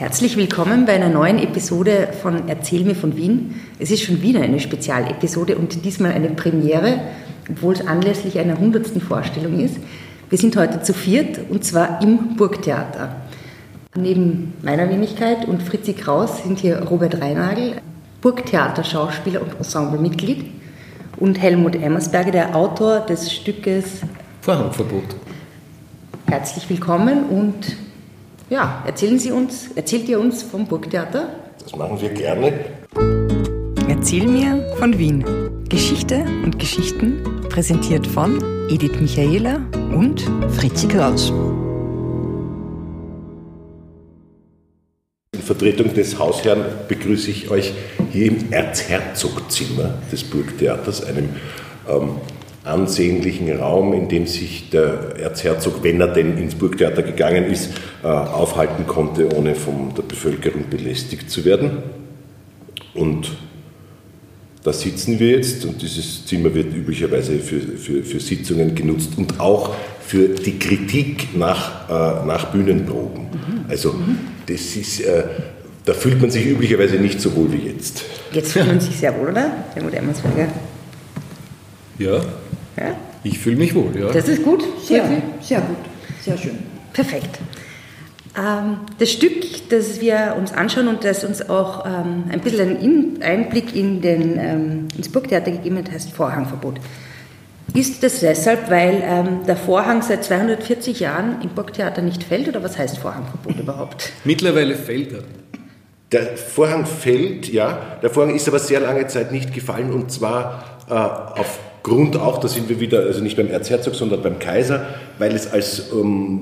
Herzlich willkommen bei einer neuen Episode von Erzähl mir von Wien. Es ist schon wieder eine Spezialepisode und diesmal eine Premiere, obwohl es anlässlich einer hundertsten Vorstellung ist. Wir sind heute zu viert und zwar im Burgtheater. Neben meiner Wenigkeit und Fritzi Kraus sind hier Robert Reinagel, Burgtheater-Schauspieler und Ensemblemitglied und Helmut Emmersberger, der Autor des Stückes Vorhangverbot. Herzlich willkommen und ja, erzählen Sie uns, erzählt ihr uns vom Burgtheater? Das machen wir gerne. Erzähl mir von Wien. Geschichte und Geschichten präsentiert von Edith Michaela und Fritzi Kraus. In Vertretung des Hausherrn begrüße ich euch hier im Erzherzogzimmer des Burgtheaters, einem ähm, ansehnlichen Raum, in dem sich der Erzherzog, wenn er denn ins Burgtheater gegangen ist, äh, aufhalten konnte, ohne von der Bevölkerung belästigt zu werden. Und da sitzen wir jetzt und dieses Zimmer wird üblicherweise für, für, für Sitzungen genutzt und auch für die Kritik nach, äh, nach Bühnenproben. Mhm. Also das ist, äh, da fühlt man sich üblicherweise nicht so wohl wie jetzt. Jetzt fühlt man sich sehr wohl, oder? Helmut Emmersberger. Ja, ja? Ich fühle mich wohl, ja. Das ist gut? Sehr, ja. sehr gut, sehr schön. Perfekt. Ähm, das Stück, das wir uns anschauen und das uns auch ähm, ein bisschen einen Einblick in den, ähm, ins Burgtheater gegeben hat, heißt Vorhangverbot. Ist das deshalb, weil ähm, der Vorhang seit 240 Jahren im Burgtheater nicht fällt oder was heißt Vorhangverbot überhaupt? Mittlerweile fällt er. Der Vorhang fällt, ja. Der Vorhang ist aber sehr lange Zeit nicht gefallen und zwar äh, auf Grund auch, da sind wir wieder, also nicht beim Erzherzog, sondern beim Kaiser, weil es als ähm,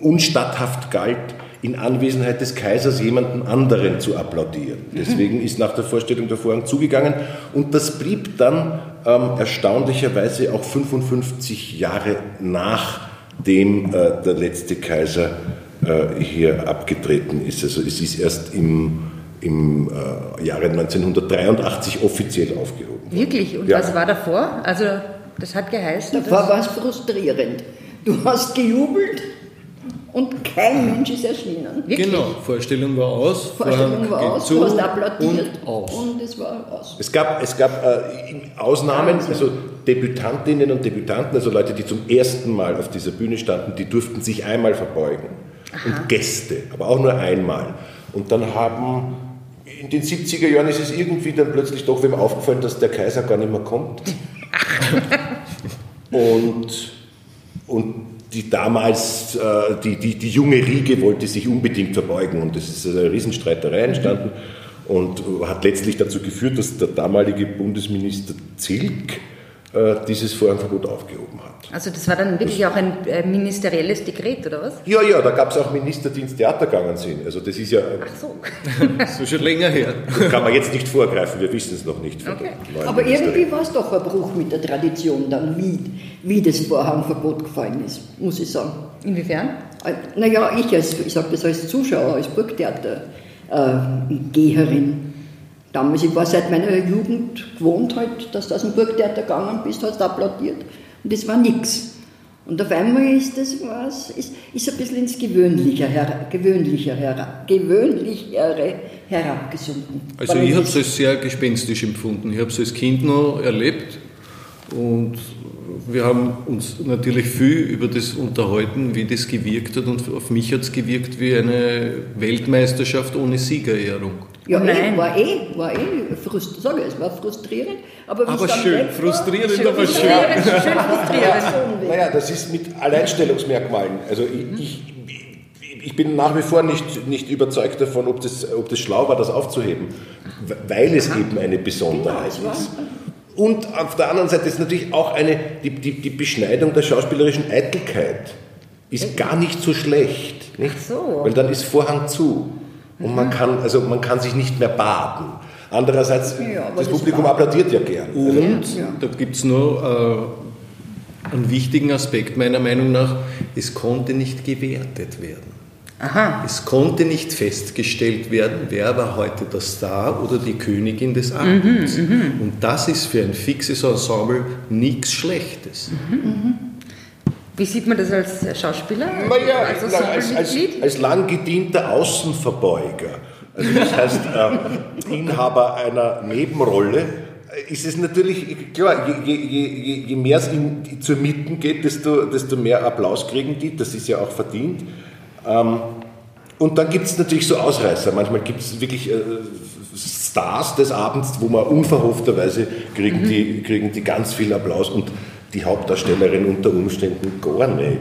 unstatthaft galt, in Anwesenheit des Kaisers jemanden anderen zu applaudieren. Mhm. Deswegen ist nach der Vorstellung der Vorhang zugegangen und das blieb dann ähm, erstaunlicherweise auch 55 Jahre nachdem äh, der letzte Kaiser äh, hier abgetreten ist. Also es ist erst im im äh, Jahre 1983 offiziell aufgehoben. Wirklich? Und ja. was war davor? Also das hat geheißen? Davor war es frustrierend. Du hast gejubelt und kein Mensch ist erschienen. Wirklich? Genau, Vorstellung war aus. Vorstellung war aus, du hast applaudiert und, aus. und es war aus. Es gab, es gab äh, Ausnahmen, also Debütantinnen und Debütanten, also Leute, die zum ersten Mal auf dieser Bühne standen, die durften sich einmal verbeugen. Aha. Und Gäste, aber auch nur einmal. Und dann haben in den 70er Jahren ist es irgendwie dann plötzlich doch wem aufgefallen, dass der Kaiser gar nicht mehr kommt. und, und die damals, äh, die, die, die junge Riege wollte sich unbedingt verbeugen und es ist eine Riesenstreiterei entstanden und hat letztlich dazu geführt, dass der damalige Bundesminister Zilk dieses Vorhangverbot aufgehoben hat. Also das war dann wirklich das, auch ein äh, ministerielles Dekret, oder was? Ja, ja, da gab es auch Minister, die ins Theater gegangen sind. Also das ist ja... Ach so. das ist schon länger her. Das kann man jetzt nicht vorgreifen, wir wissen es noch nicht. Okay. Aber irgendwie war es doch ein Bruch mit der Tradition dann, wie, wie das Vorhangverbot gefallen ist, muss ich sagen. Inwiefern? Äh, naja, ich, als, ich sage das als Zuschauer, als Burgtheatergeherin, Damals, ich war seit meiner Jugend gewohnt, halt, dass du aus dem Burgtheater gegangen bist, hast applaudiert und das war nichts. Und auf einmal ist das was, ist, ist ein bisschen ins Gewöhnliche, her, gewöhnliche, her, gewöhnlichere herabgesunken. Also ich habe es als sehr gespenstisch empfunden. Ich habe es als Kind noch erlebt und wir haben uns natürlich viel über das unterhalten, wie das gewirkt hat und auf mich hat es gewirkt wie eine Weltmeisterschaft ohne Siegerehrung. Ja, eh, Nein. war eh, war eh frust, sag ich, es war frustrierend. Aber, aber schön, frustrierend, schön, aber schön. schön frustrierend. naja, das ist mit Alleinstellungsmerkmalen. Also ich, ich, ich, bin nach wie vor nicht, nicht überzeugt davon, ob das, ob das schlau war, das aufzuheben, weil es eben eine Besonderheit ja, ist. Und auf der anderen Seite ist natürlich auch eine, die, die, die Beschneidung der schauspielerischen Eitelkeit ist gar nicht so schlecht. Nicht? So. Weil dann ist Vorhang zu. Und man kann, also man kann sich nicht mehr baden. Andererseits, ja, das, das Publikum applaudiert ja gern. Und also, ja. da gibt es noch äh, einen wichtigen Aspekt meiner Meinung nach, es konnte nicht gewertet werden. Aha. Es konnte nicht festgestellt werden, wer war heute der Star oder die Königin des Abends. Mhm, mhm. Und das ist für ein fixes Ensemble nichts Schlechtes. Mhm, mhm. Wie sieht man das als Schauspieler? Naja, als als, als, als lang als, lang gedienter Außenverbeuger, also das heißt äh, Inhaber einer Nebenrolle, äh, ist es natürlich, klar, je, je, je, je mehr es in, zur Mitten geht, desto, desto mehr Applaus kriegen die, das ist ja auch verdient. Ähm, und dann gibt es natürlich so Ausreißer, manchmal gibt es wirklich äh, Stars des Abends, wo man unverhoffterweise kriegen, Mhm. die, kriegen die ganz viel Applaus und die Hauptdarstellerin unter Umständen gar nicht.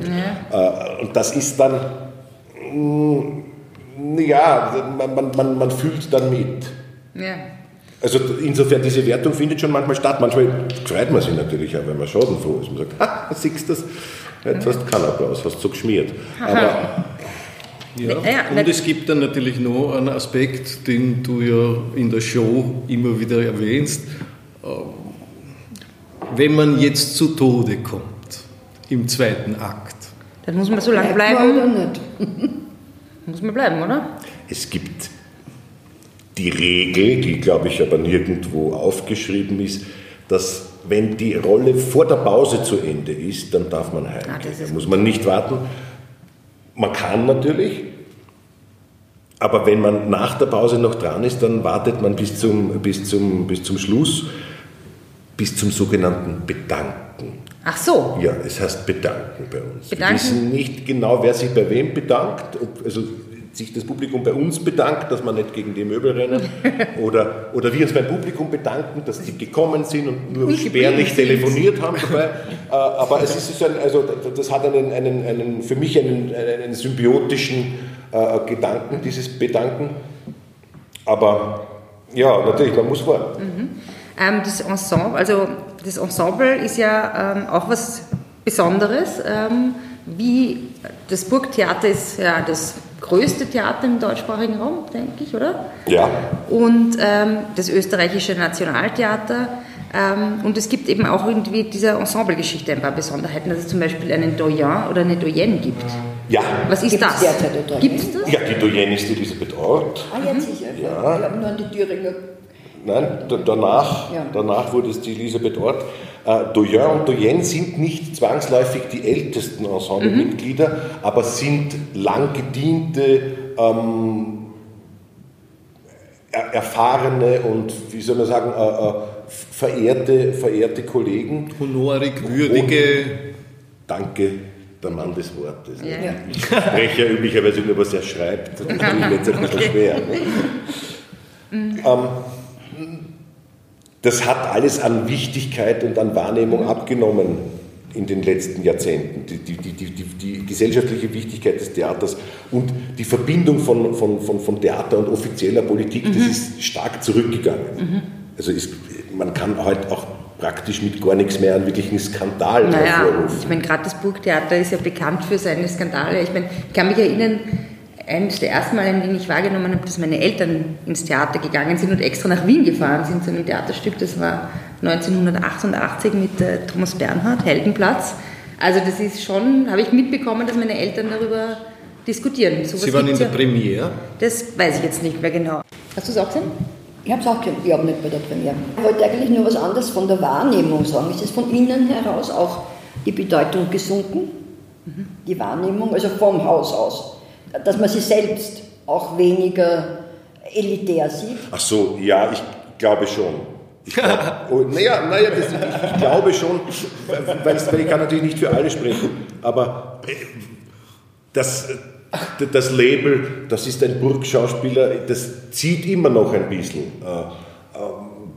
Äh, und das ist dann, mh, ja, man, man, man, man fühlt dann mit. Ja. Also insofern, diese Wertung findet schon manchmal statt. Manchmal freut man sich natürlich auch, wenn man schadenfroh ist. Man sagt, ha, siehst du das? Jetzt hast du keinen Applaus, hast du so geschmiert. Aber Ja. Ja, und es gibt dann natürlich noch einen Aspekt, den du ja in der Show immer wieder erwähnst. Wenn man jetzt zu Tode kommt, im zweiten Akt, Dann muss man so lange bleiben. oder nicht? Muss man bleiben, oder? es gibt die Regel, die glaube ich aber nirgendwo aufgeschrieben ist, dass wenn die Rolle vor der Pause zu Ende ist, dann darf man heimgehen. Ah, da muss man nicht warten. Man kann natürlich, aber wenn man nach der Pause noch dran ist, dann wartet man bis zum, bis zum, bis zum Schluss, bis zum sogenannten Bedanken. Ach so. Ja, es heißt bedanken bei uns. Bedanken? Wir wissen nicht genau, wer sich bei wem bedankt, ob also sich das Publikum bei uns bedankt, dass wir nicht gegen die Möbel rennen, oder, oder wir uns beim Publikum bedanken, dass die gekommen sind und nur spärlich telefoniert haben dabei. Äh, Aber es ist so ein, also das hat einen, einen, einen für mich einen, einen symbiotischen äh, Gedanken, dieses Bedanken. Aber ja, natürlich, man muss warten. Ähm, das Ensemble, also das Ensemble ist ja ähm, auch was Besonderes. Ähm, wie das Burgtheater ist ja das größte Theater im deutschsprachigen Raum, denke ich, oder? Ja. Und ähm, das österreichische Nationaltheater. Ähm, und es gibt eben auch irgendwie dieser Ensemblegeschichte ein paar Besonderheiten, dass es zum Beispiel einen Doyen oder eine Doyenne gibt. Ja. Was ist Gibt's das? Gibt es das? Ja, die Doyenne ist Elisabeth Ort. Ah, jetzt sicher. Ja. Wir haben nur an die Thüringer. Nein, da- danach, Ja. danach wurde es die Elisabeth Ort. Äh, Doyen und Doyenne sind nicht zwangsläufig die ältesten Ensemblemitglieder, aber sind lang gediente, ähm, er, erfahrene und, wie soll man sagen, äh, äh, verehrte, verehrte Kollegen. honorig würdige, Danke, der Mann des Wortes. Ja. Ich spreche ja üblicherweise nur, was er schreibt. Das ist mir jetzt ein bisschen schwer. Ähm, das hat alles an Wichtigkeit und an Wahrnehmung abgenommen in den letzten Jahrzehnten. Die, die, die, die, gesellschaftliche Wichtigkeit des Theaters und die Verbindung von, von, von, von Theater und offizieller Politik, das ist stark zurückgegangen. Also ist, man kann heute auch praktisch mit gar nichts mehr einen wirklichen Skandal Naja, hervorrufen. ich meine, gerade das Burgtheater ist ja bekannt für seine Skandale. Ich meine, ich kann mich erinnern, eines der ersten Mal, in denen ich wahrgenommen habe, dass meine Eltern ins Theater gegangen sind und extra nach Wien gefahren sind zu einem Theaterstück. Das war 1988 mit äh, Thomas Bernhard, Heldenplatz. Also das ist schon, habe ich mitbekommen, dass meine Eltern darüber diskutieren. Sowas Sie waren in der ja. Premiere. Das weiß ich jetzt nicht mehr genau. Hast du es auch gesehen? Ich habe es auch gesehen, ich habe nicht bei der Premiere. Ich wollte eigentlich nur was anderes von der Wahrnehmung sagen. Ist es von innen heraus auch die Bedeutung gesunken? Die Wahrnehmung, also vom Haus aus. Dass man sich selbst auch weniger elitär sieht. Ach so, ja, ich glaube schon. Ich glaub, oh, naja, naja das, ich, ich glaube schon, weil, weil ich kann natürlich nicht für alle sprechen, aber äh, das, äh, das Label, das ist ein Burgschauspieler, das zieht immer noch ein bisschen. Äh, ähm,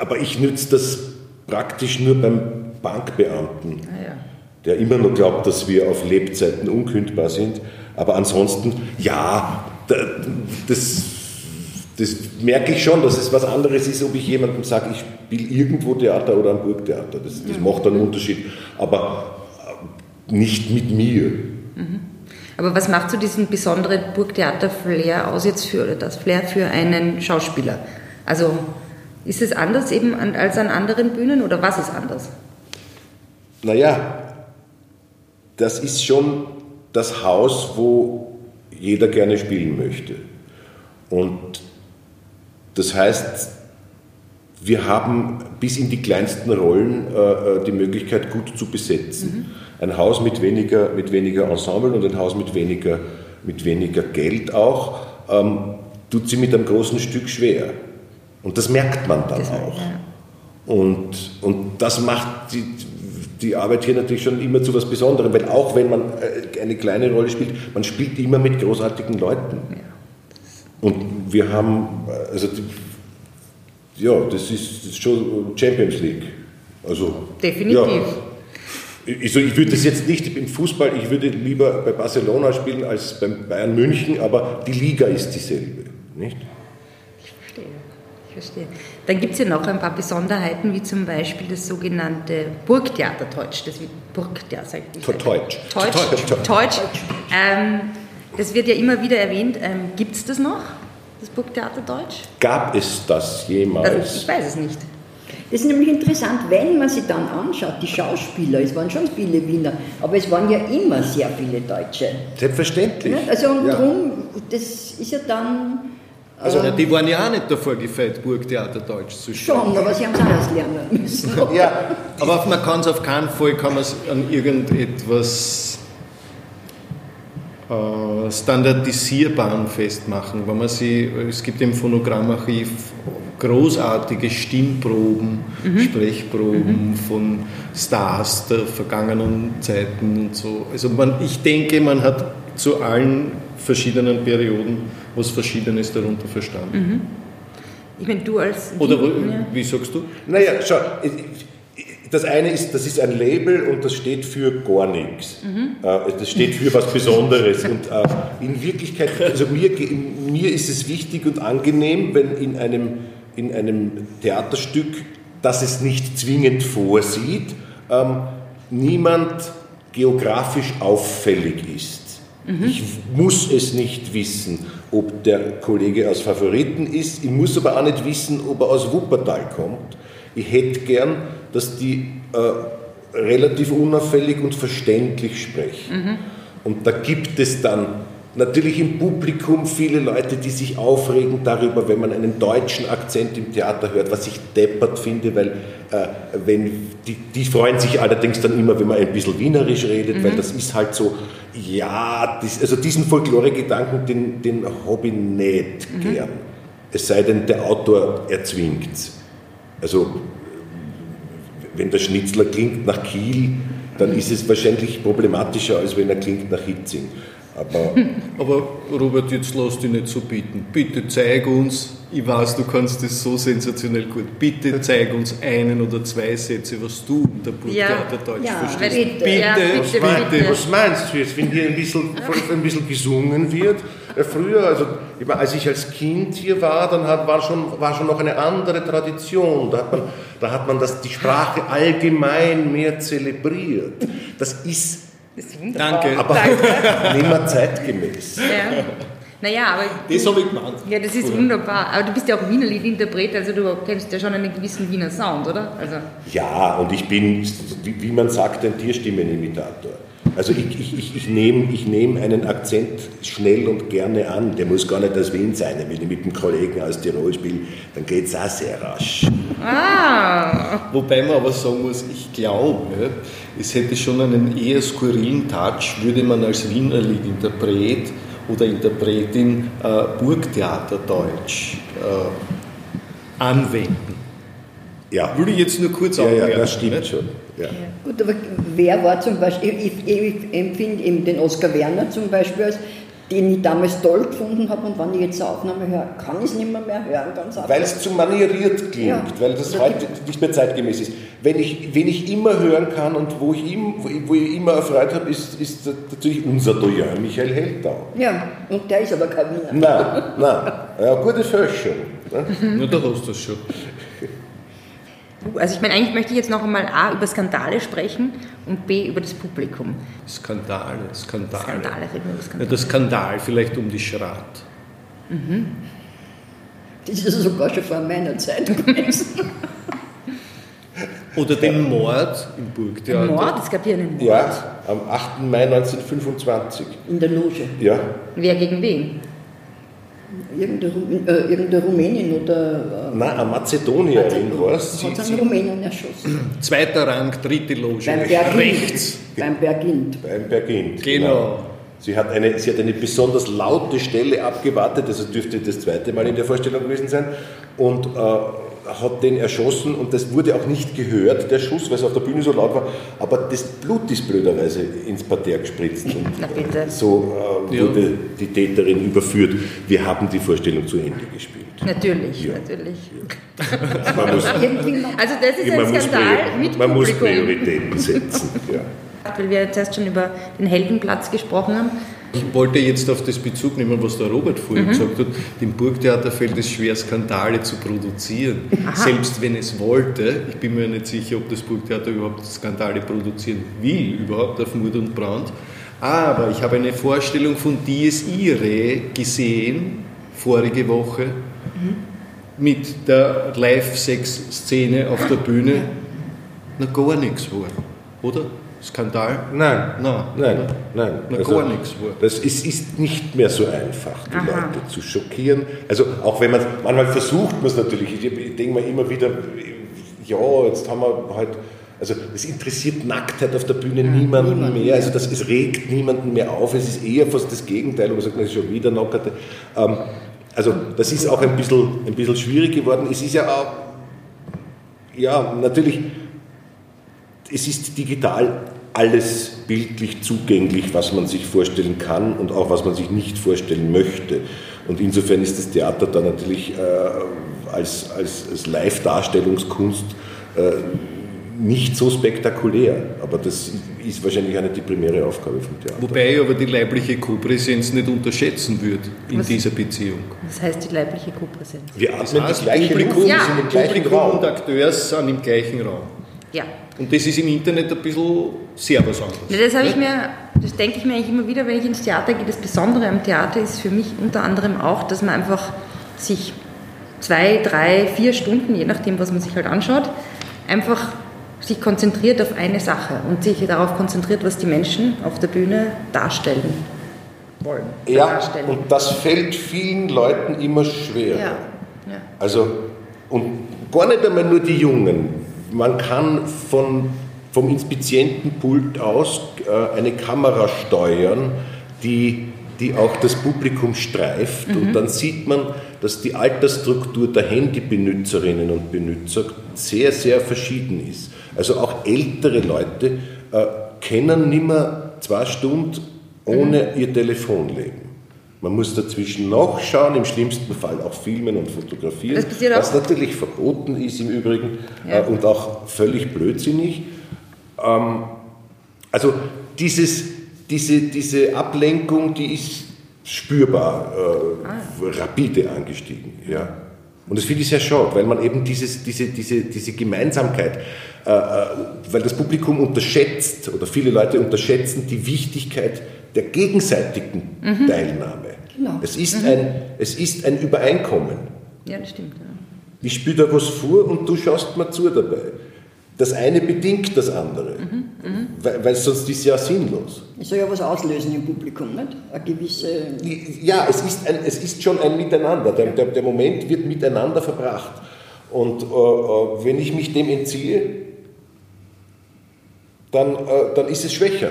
Aber ich nütze das praktisch nur beim Bankbeamten Ah, der immer noch glaubt, dass wir auf Lebzeiten unkündbar sind. Aber ansonsten, ja, da- das, das merke ich schon, dass es was anderes ist, ob ich jemandem sage, ich spiele irgendwo Theater oder am Burgtheater. Das, das macht einen Unterschied. Aber äh, nicht mit mir. Aber was macht so diesen besonderen Burgtheater-Flair aus jetzt für, oder das Flair für einen Schauspieler? Also ist es anders eben als an anderen Bühnen oder was ist anders? Naja, das ist schon das Haus, wo jeder gerne spielen möchte. Und das heißt, wir haben bis in die kleinsten Rollen äh, die Möglichkeit, gut zu besetzen. Mhm. Ein Haus mit weniger, mit weniger Ensemble und ein Haus mit weniger, mit weniger Geld auch, ähm, tut sie mit einem großen Stück schwer. Und das merkt man dann das auch. Ja. Und, und das macht die, die Arbeit hier natürlich schon immer zu was Besonderem, weil auch wenn man äh, eine kleine Rolle spielt, man spielt immer mit großartigen Leuten. Und wir haben, äh, also die, ja, das ist, das ist, schon Champions League. Also, Definitiv. Ja. Ich, ich würde das jetzt nicht im Fußball, ich würde lieber bei Barcelona spielen als beim Bayern München, aber die Liga ist dieselbe. Nicht? Ich verstehe. Dann gibt es ja noch ein paar Besonderheiten, wie zum Beispiel das sogenannte Burgtheater Deutsch. Das wird Burgtheater, Deutsch. Deutsch. Deutsch. Deutsch. Ähm, das wird ja immer wieder erwähnt. Ähm, gibt es das noch, das Burgtheater Deutsch? Gab es das jemals? Also, ich weiß es nicht. Das ist nämlich interessant, wenn man sich dann anschaut, die Schauspieler, es waren schon viele Wiener, aber es waren ja immer sehr viele Deutsche. Selbstverständlich. Also und ja. darum, das ist ja dann also ähm, die waren ja auch nicht davor gefeit, Burgtheater Deutsch zu spielen. Schon, aber sie haben es anders lernen müssen. ja, aber man kann es auf keinen Fall kann an irgendetwas äh, Standardisierbaren festmachen. Wenn man sie, es gibt im Phonogrammarchiv großartige Stimmproben, mhm. Sprechproben mhm. von Stars der vergangenen Zeiten und so. Also man, ich denke, man hat zu allen verschiedenen Perioden was Verschiedenes darunter verstanden. Mhm. Ich meine, du als. Oder wie sagst du? Naja, schau, das eine ist, das ist ein Label und das steht für gar nichts. Mhm. Äh, das steht für was Besonderes. Und äh, in Wirklichkeit, also mir, mir ist es wichtig und angenehm, wenn in einem, in einem Theaterstück, das es nicht zwingend vorsieht, ähm, niemand geografisch auffällig ist. Mhm. Ich muss es nicht wissen, ob der Kollege aus Favoriten ist. Ich muss aber auch nicht wissen, ob er aus Wuppertal kommt. Ich hätte gern, dass die äh, relativ unauffällig und verständlich sprechen. Mhm. Und da gibt es dann natürlich im Publikum viele Leute, die sich aufregen darüber, wenn man einen deutschen Akzent im Theater hört, was ich deppert finde, weil äh, wenn, die, die, freuen sich allerdings dann immer, wenn man ein bisschen wienerisch redet, mhm. weil das ist halt so, ja, das, also diesen Folklore-Gedanken, den, den habe ich nicht mhm. gern. Es sei denn, der Autor erzwingt es. Also, wenn der Schnitzler klingt nach Kiel, dann ist es wahrscheinlich problematischer, als wenn er klingt nach Hitzing. Aber, aber Robert, jetzt lass dich nicht so bitten. Bitte zeig uns, ich weiß, du kannst das so sensationell gut. Bitte zeig uns einen oder zwei Sätze, was du unter Burgtheater ja, Deutsch ja, verstehst. Bitte, bitte, ja, bitte, was, bitte. was meinst du jetzt, wenn hier ein bisschen, ein bisschen gesungen wird? Früher, also als ich als Kind hier war, dann hat, war, schon, war schon noch eine andere Tradition. Da hat man, da hat man das, die Sprache allgemein mehr zelebriert. Das ist das ist wunderbar. Danke. Aber Danke. nicht mehr zeitgemäß. Ja. Naja, aber. Das habe ich gemeint. Ja, das ist cool. wunderbar. Aber du bist ja auch Wiener Liedinterpret, also du kennst ja schon einen gewissen Wiener Sound, oder? Also. Ja, und ich bin, wie man sagt, ein Tierstimmenimitator. Also ich, ich, ich, ich nehme ich nehm einen Akzent schnell und gerne an. Der muss gar nicht aus Wien sein. Wenn ich mit einem Kollegen aus Tirol spiele, dann geht es auch sehr rasch. Ah. Wobei man aber sagen muss, ich glaube, es hätte schon einen eher skurrilen Touch, würde man als Wiener Liedinterpret oder Interpretin äh, Burgtheaterdeutsch äh, anwenden. Ja. Würde ich jetzt nur kurz ja, Ja, das stimmt nicht? schon. Ja. Gut, aber wer war zum Beispiel, ich, ich, ich empfinde eben den Oskar Werner zum Beispiel als den ich damals toll gefunden habe und wenn ich jetzt eine Aufnahme höre, kann ich es nicht mehr, mehr hören. weil es zu manieriert klingt, ja. weil das heute nicht mehr zeitgemäß ist. Wenn ich, wenn ich immer hören kann und wo ich, im, wo ich, wo ich immer erfreut habe, ist, ist natürlich unser Doyen, Michael Heldau. Ja, und der ist aber kein Wiener. Nein, nein. Ja, gute Fälschung. Ne? Ja, da hast du Also ich meine, eigentlich möchte ich jetzt noch einmal A über Skandale sprechen und B über das Publikum. Skandale, Skandale. Skandale, reden wir über Skandale. Ja, das Skandal vielleicht um die Schrat. Mhm. Das ist sogar schon vor meiner Zeit gewesen. Oder den Mord im Burgtheater. Ein Mord? Es gab hier einen Mord. Ja, am 8. Mai 1925. In der Loge. Ja. Wer gegen wen? Irgendeine, äh, irgendeine Rumänin oder äh, Nein, eine Mazedonierin war es. hat Sie, einen sie, Rumänen erschossen. Zweiter Rang, dritte Loge. Beim Bergind. Rechts. Beim Bergind. beim Bergind. Genau. Sie hat, eine, sie hat eine besonders laute Stelle abgewartet, also dürfte das zweite Mal in der Vorstellung gewesen sein, und äh, hat den erschossen und das wurde auch nicht gehört, der Schuss, weil es auf der Bühne so laut war, aber das Blut ist blöderweise ins Parterre gespritzt und Na bitte. äh, so äh, Ja. wurde die Täterin überführt. Wir haben die Vorstellung zu Ende gespielt. Natürlich, Ja. natürlich. Man muss. Also das ist ein Skandal mit man muss. Prioritäten setzen. Ja. Weil wir jetzt erst schon über den Heldenplatz gesprochen haben. Ich wollte jetzt auf das Bezug nehmen, was der Robert vorhin gesagt hat. Dem Burgtheater fällt es schwer, Skandale zu produzieren. Selbst wenn es wollte. Ich bin mir nicht sicher, ob das Burgtheater überhaupt Skandale produzieren will, überhaupt auf Mord und Brand. Aber ich habe eine Vorstellung von Dies Irae gesehen, vorige Woche, mit der Live-Sex-Szene auf der Bühne. Na, gar nichts war, oder? Skandal? Nein, Nein. nein, nein. Na, gar nichts. Das ist, ist nicht mehr so einfach, die Leute zu schockieren. Also auch wenn man, manchmal versucht man es natürlich, ich, ich denke mir immer wieder, ja, jetzt haben wir halt, also es interessiert Nacktheit auf der Bühne niemanden niemanden mehr, also das, es regt niemanden mehr auf, es ist eher fast das Gegenteil, wo man sagt, das ist schon wieder Nackerte. Ähm, also das ist auch ein bisschen, ein bisschen schwierig geworden. Es ist ja auch, ja, natürlich, es ist digital alles bildlich zugänglich, was man sich vorstellen kann und auch was man sich nicht vorstellen möchte. Und insofern ist das Theater da natürlich äh, als, als, als Live-Darstellungskunst äh, nicht so spektakulär. Aber das ist wahrscheinlich auch nicht die primäre Aufgabe vom Theater. Wobei ich aber die leibliche Co-Präsenz nicht unterschätzen würde in Was? dieser Beziehung. Das heißt die leibliche Co-Präsenz. Wir Das atmen heißt, die gleiche Publikum, Ja. sind im gleichen Publikum Raum. und Akteur sind im gleichen Raum. Ja. Und das ist im Internet ein bisschen sehr was anderes. Ja, Das habe ich mir, das denke ich mir eigentlich immer wieder, wenn ich ins Theater gehe. Das Besondere am Theater ist für mich unter anderem auch, dass man einfach sich zwei, drei, vier Stunden, je nachdem, was man sich halt anschaut, einfach sich konzentriert auf eine Sache und sich darauf konzentriert, was die Menschen auf der Bühne darstellen wollen. Ja, darstellen. und das fällt vielen Leuten immer schwer. ja, ja. Also, und gar nicht einmal nur die Jungen. Man kann von, vom Inspizientenpult aus äh, eine Kamera steuern, die, die auch das Publikum streift. Und dann sieht man, dass die Altersstruktur der Handybenutzerinnen und Benutzer sehr, sehr verschieden ist. Also auch ältere Leute äh, können nimmer zwei Stunden ohne ihr Telefon leben. Man muss dazwischen nachschauen, im schlimmsten Fall auch filmen und fotografieren, was natürlich verboten ist im Übrigen Ja. äh, und auch völlig blödsinnig. Ähm, also dieses, diese, diese Ablenkung, die ist spürbar äh, rapide angestiegen. Ja. Und das finde ich sehr schade, weil man eben dieses, diese, diese, diese Gemeinsamkeit, äh, äh, weil das Publikum unterschätzt oder viele Leute unterschätzen die Wichtigkeit der gegenseitigen Teilnahme. Genau. Es, ist ein, es ist ein Übereinkommen. ja, das stimmt. Ja. Ich spiele da was vor und du schaust mir zu dabei. Das eine bedingt das andere, weil, weil sonst ist ja sinnlos. Es soll ja was auslösen im Publikum, nicht? Eine gewisse. Ja, es ist, ein, es ist schon ein Miteinander. Der, der, der Moment wird miteinander verbracht. Und äh, äh, wenn ich mich dem entziehe, dann, äh, dann ist es schwächer.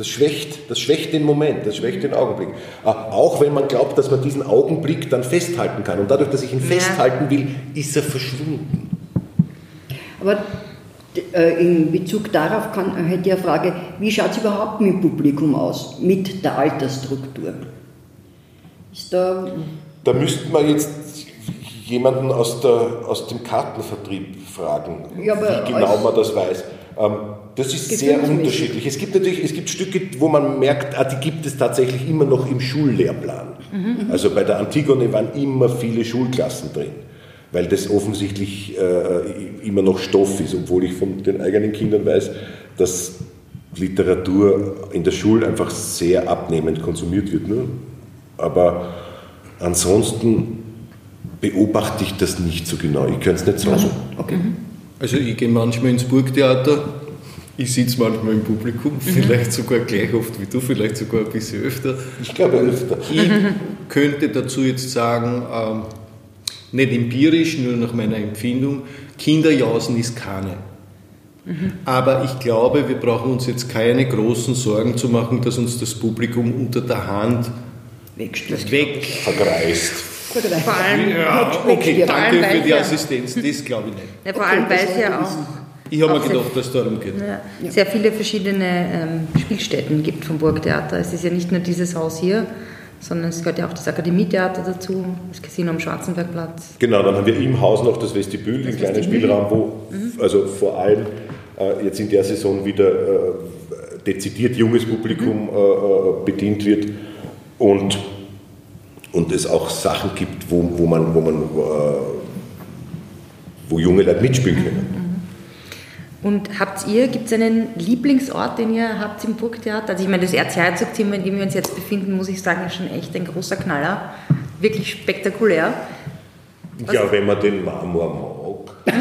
Das schwächt, das schwächt den Moment, das schwächt den Augenblick. Äh, auch wenn man glaubt, dass man diesen Augenblick dann festhalten kann. Und dadurch, dass ich ihn festhalten will, ist er verschwunden. Aber äh, in Bezug darauf kann, hätte ich eine Frage, wie schaut es überhaupt mit dem Publikum aus, mit der Altersstruktur? Ist da. Da müssten wir jetzt jemanden aus, der, aus dem Kartenvertrieb fragen, Ja, wie genau man das weiß. Ähm, das ist sehr unterschiedlich. Es gibt natürlich es gibt Stücke, wo man merkt, ah, die gibt es tatsächlich immer noch im Schullehrplan. Also bei der Antigone waren immer viele Schulklassen drin, weil das offensichtlich äh, immer noch Stoff ist, obwohl ich von den eigenen Kindern weiß, dass Literatur in der Schule einfach sehr abnehmend konsumiert wird. Ne? Aber ansonsten beobachte ich das nicht so genau. Ich könnte es nicht sagen. Okay. Also ich gehe manchmal ins Burgtheater, ich sitze manchmal im Publikum, vielleicht sogar gleich oft wie du, vielleicht sogar ein bisschen öfter. Ich glaube öfter. Ich könnte dazu jetzt sagen, ähm, nicht empirisch, nur nach meiner Empfindung, Kinderjausen ist keine. Mhm. Aber ich glaube, wir brauchen uns jetzt keine großen Sorgen zu machen, dass uns das Publikum unter der Hand weg vergreist. Vor allem, ja, okay, danke für die Assistenz, das glaube ich nicht. Ja, vor allem, weil es ja auch ich habe mir gedacht, dass es darum geht. Ja, sehr viele verschiedene ähm, Spielstätten gibt vom Burgtheater. Es ist ja nicht nur dieses Haus hier, sondern es gehört ja auch das Akademietheater dazu, das Casino am Schwarzenbergplatz. Genau, dann haben wir im Haus noch das Vestibül, den kleinen Spielraum, wo mhm. also vor allem äh, jetzt in der Saison wieder äh, dezidiert junges Publikum mhm. äh, äh bedient wird und, und es auch Sachen gibt, wo, wo man, wo man äh, wo junge Leute mitspielen können. Und habt ihr, gibt es einen Lieblingsort, den ihr habt im Burgtheater? Also ich meine, das Erzherzogzimmer, in dem wir uns jetzt befinden, muss ich sagen, ist schon echt ein großer Knaller. Wirklich spektakulär. Was ja, wenn man den Marmor mag.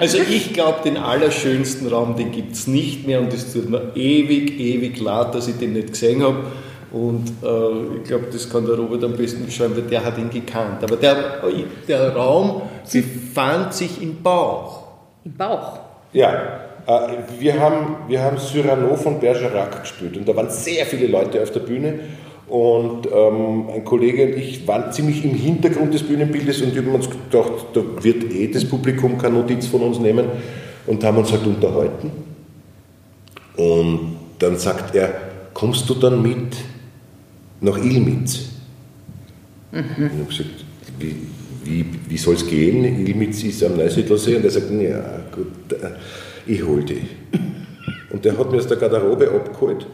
also ich glaube, den allerschönsten Raum, den gibt es nicht mehr und es tut mir ewig, ewig leid, dass ich den nicht gesehen habe. Und äh, ich glaube, das kann der Robert am besten beschreiben, weil der hat ihn gekannt. Aber der, der Raum befand sich im Bauch. Im Bauch? Ja, äh, wir haben, wir haben Cyrano von Bergerac gespielt und da waren sehr viele Leute auf der Bühne und ähm, ein Kollege und ich waren ziemlich im Hintergrund des Bühnenbildes und wir haben uns gedacht, da wird eh das Publikum keine Notiz von uns nehmen und haben uns halt unterhalten. Und dann sagt er, kommst du dann mit nach Ilmitz? Mhm. Und ich habe gesagt, wie, wie, wie soll es gehen? Ilmitz ist am Neusiedlersee und er sagt, ja gut, äh, ich hole dich. Und der hat mir aus der Garderobe abgeholt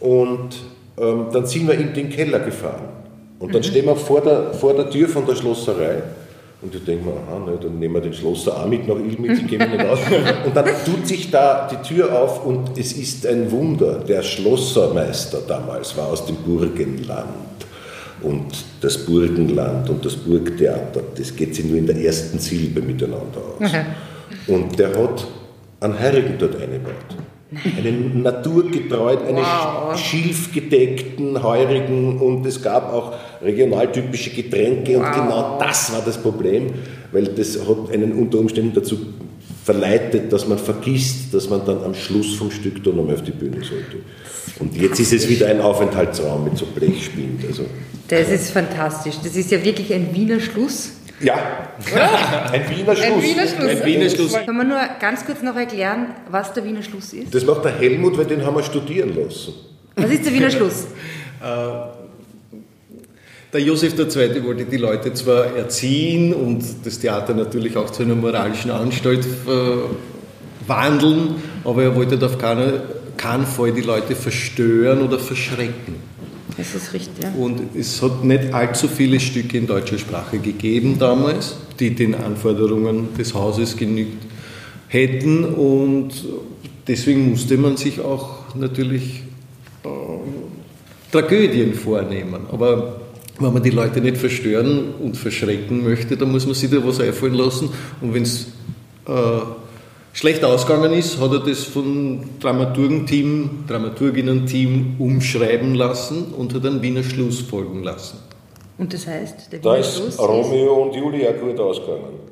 und ähm, dann sind wir in den Keller gefahren. Und dann mhm. stehen wir vor der, vor der Tür von der Schlosserei und ich denke mir, aha, ne, dann nehmen wir den Schlosser auch mit nach Ilmitz, ich gehe nicht aus. Und dann tut sich da die Tür auf und es ist ein Wunder. Der Schlossermeister damals war aus dem Burgenland. Und das Burgenland und das Burgtheater, das geht sich nur in der ersten Silbe miteinander aus. Und der hat einen Heiligen dort eingebaut. Einen naturgetreuen, einen wow. schilfgedeckten, heurigen und es gab auch regionaltypische Getränke wow. und genau das war das Problem, weil das hat einen unter Umständen dazu verleitet, dass man vergisst, dass man dann am Schluss vom Stück da nochmal auf die Bühne sollte. Und jetzt ist es wieder ein Aufenthaltsraum mit so Blechspielen. Also, das ist fantastisch. Das ist ja wirklich ein Wiener Schluss. Ja, ein Wiener Schluss. Ein Wiener Schluss. Ein Wiener Schluss. Kann man nur ganz kurz noch erklären, was der Wiener Schluss ist? Das macht der Helmut, weil den haben wir studieren lassen. Was ist der Wiener Schluss? Äh, der Josef II. wollte die Leute zwar erziehen und das Theater natürlich auch zu einer moralischen Anstalt äh, wandeln, aber er wollte auf keinen, keinen Fall die Leute verstören oder verschrecken. Das ist richtig. Ja. Und es hat nicht allzu viele Stücke in deutscher Sprache gegeben damals, die den Anforderungen des Hauses genügt hätten. Und deswegen musste man sich auch natürlich äh, Tragödien vornehmen. Aber wenn man die Leute nicht verstören und verschrecken möchte, dann muss man sich da was einfallen lassen. Und wenn es äh, schlecht ausgegangen ist, hat er das vom Dramaturgenteam, Dramaturginnen-Team umschreiben lassen und hat einen Wiener Schluss folgen lassen. Und das heißt, der Wiener da ist Schluss Romeo und Julia gut ausgegangen.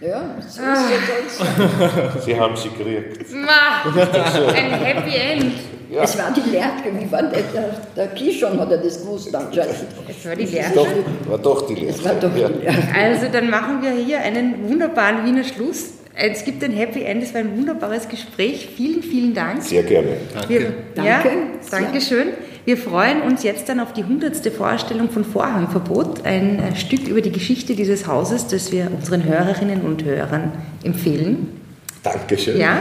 Ja, so ah. ist es Sie haben sie gekriegt. ein Happy End. Ja. Es war die Lerche, wie war der, der, der Kishon hat er das gewusst anscheinend. Es war die Lerche. Doch, war doch die Lerche. Es war doch ja. die Lerche. Also dann machen wir hier einen wunderbaren Wiener Schluss. Es gibt ein Happy End, es war ein wunderbares Gespräch. Vielen, vielen Dank. Sehr gerne. Danke. Wir, Danke. Ja, Dankeschön. Wir freuen uns jetzt dann auf die hundertste Vorstellung von Vorhangverbot, ein Stück über die Geschichte dieses Hauses, das wir unseren Hörerinnen und Hörern empfehlen. Dankeschön. Ja.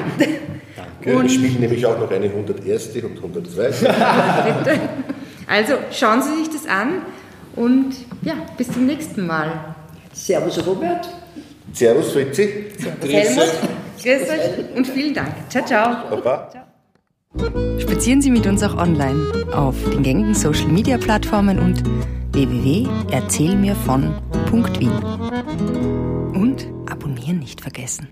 Danke. Und ich spiele nämlich auch noch eine 101. und 102. also schauen Sie sich das an und ja, bis zum nächsten Mal. Servus Robert. Servus Fritzi. Servus Helmut. Grüß euch und vielen Dank. Ciao, ciao. Baba. Ciao. Spazieren Sie mit uns auch online auf den gängigen Social Media Plattformen und www.erzählmirvon.wien. Und abonnieren nicht vergessen.